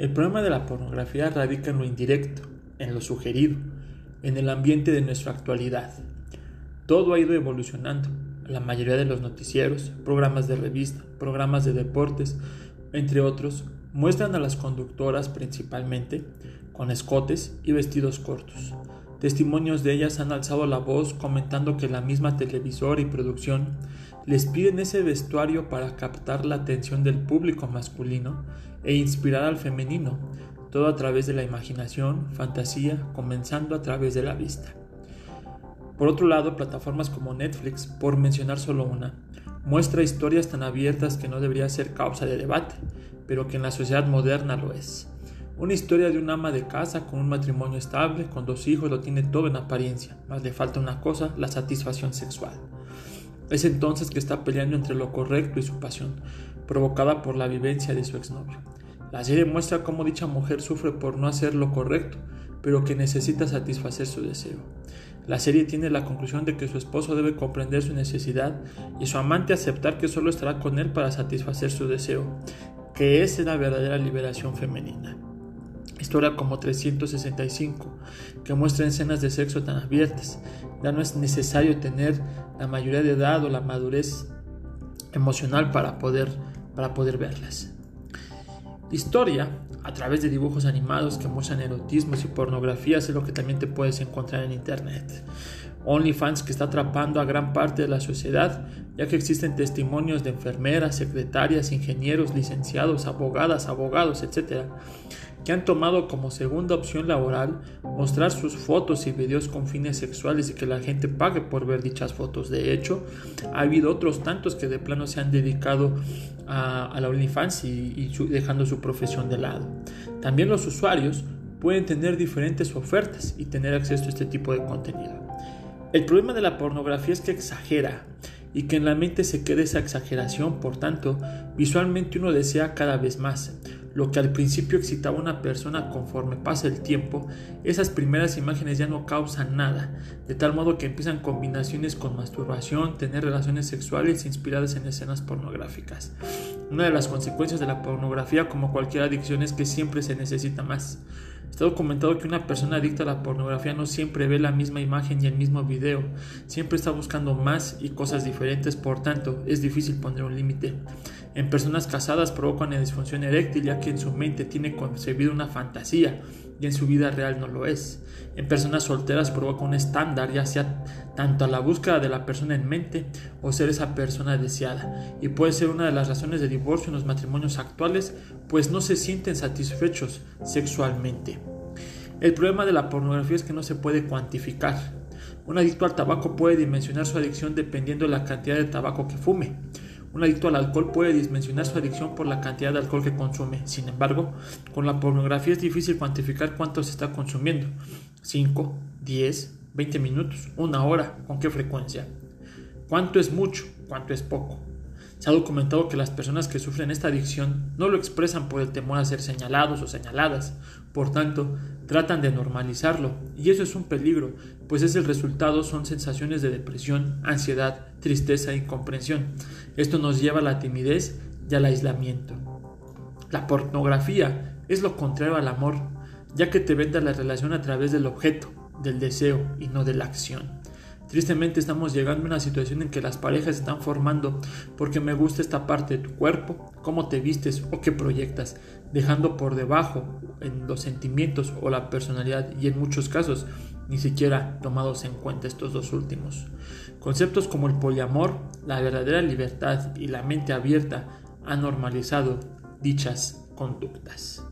El problema de la pornografía radica en lo indirecto, en lo sugerido, en el ambiente de nuestra actualidad. Todo ha ido evolucionando. La mayoría de los noticieros, programas de revista, programas de deportes, entre otros, muestran a las conductoras principalmente con escotes y vestidos cortos. Testimonios de ellas han alzado la voz comentando que la misma televisor y producción les piden ese vestuario para captar la atención del público masculino e inspirar al femenino, todo a través de la imaginación, fantasía, comenzando a través de la vista. Por otro lado, plataformas como Netflix, por mencionar solo una, muestra historias tan abiertas que no debería ser causa de debate, pero que en la sociedad moderna lo es. Una historia de un ama de casa con un matrimonio estable, con dos hijos, lo tiene todo en apariencia, más le falta una cosa, la satisfacción sexual. Es entonces que está peleando entre lo correcto y su pasión, provocada por la vivencia de su exnovio. La serie muestra cómo dicha mujer sufre por no hacer lo correcto, pero que necesita satisfacer su deseo. La serie tiene la conclusión de que su esposo debe comprender su necesidad y su amante aceptar que solo estará con él para satisfacer su deseo, que es la verdadera liberación femenina. Historia como 365, que muestra escenas de sexo tan abiertas. Ya no es necesario tener la mayoría de edad o la madurez emocional para poder, para poder verlas. Historia, a través de dibujos animados que muestran erotismos y pornografías, es lo que también te puedes encontrar en Internet. OnlyFans que está atrapando a gran parte de la sociedad, ya que existen testimonios de enfermeras, secretarias, ingenieros, licenciados, abogadas, abogados, etc., que han tomado como segunda opción laboral mostrar sus fotos y videos con fines sexuales y que la gente pague por ver dichas fotos. De hecho, ha habido otros tantos que de plano se han dedicado a, la OnlyFans y, dejando su profesión de lado. También los usuarios pueden tener diferentes ofertas y tener acceso a este tipo de contenido. El problema de la pornografía es que exagera y que en la mente se queda esa exageración, por tanto, visualmente uno desea cada vez más. Lo que al principio excitaba a una persona conforme pasa el tiempo, esas primeras imágenes ya no causan nada, de tal modo que empiezan combinaciones con masturbación, tener relaciones sexuales inspiradas en escenas pornográficas. Una de las consecuencias de la pornografía, como cualquier adicción, es que siempre se necesita más. Está documentado que una persona adicta a la pornografía no siempre ve la misma imagen y el mismo video, siempre está buscando más y cosas diferentes, por tanto, es difícil poner un límite. En personas casadas provoca una disfunción eréctil ya que en su mente tiene concebida una fantasía y en su vida real no lo es. En personas solteras provoca un estándar ya sea tanto a la búsqueda de la persona en mente o ser esa persona deseada y puede ser una de las razones de divorcio en los matrimonios actuales pues no se sienten satisfechos sexualmente. El problema de la pornografía es que no se puede cuantificar. Un adicto al tabaco puede dimensionar su adicción dependiendo de la cantidad de tabaco que fume. Un adicto al alcohol puede dimensionar su adicción por la cantidad de alcohol que consume. Sin embargo, con la pornografía es difícil cuantificar cuánto se está consumiendo. 5, 10, 20 minutos, una hora, con qué frecuencia. ¿Cuánto es mucho? ¿Cuánto es poco? Se ha documentado que las personas que sufren esta adicción no lo expresan por el temor a ser señalados o señaladas, por tanto, tratan de normalizarlo, y eso es un peligro, pues es el resultado son sensaciones de depresión, ansiedad, tristeza e incomprensión. Esto nos lleva a la timidez y al aislamiento. La pornografía es lo contrario al amor, ya que te vende la relación a través del objeto, del deseo y no de la acción. Tristemente estamos llegando a una situación en que las parejas están formando porque me gusta esta parte de tu cuerpo, cómo te vistes o qué proyectas, dejando por debajo en los sentimientos o la personalidad y en muchos casos ni siquiera tomados en cuenta estos dos últimos. Conceptos como el poliamor, la verdadera libertad y la mente abierta han normalizado dichas conductas.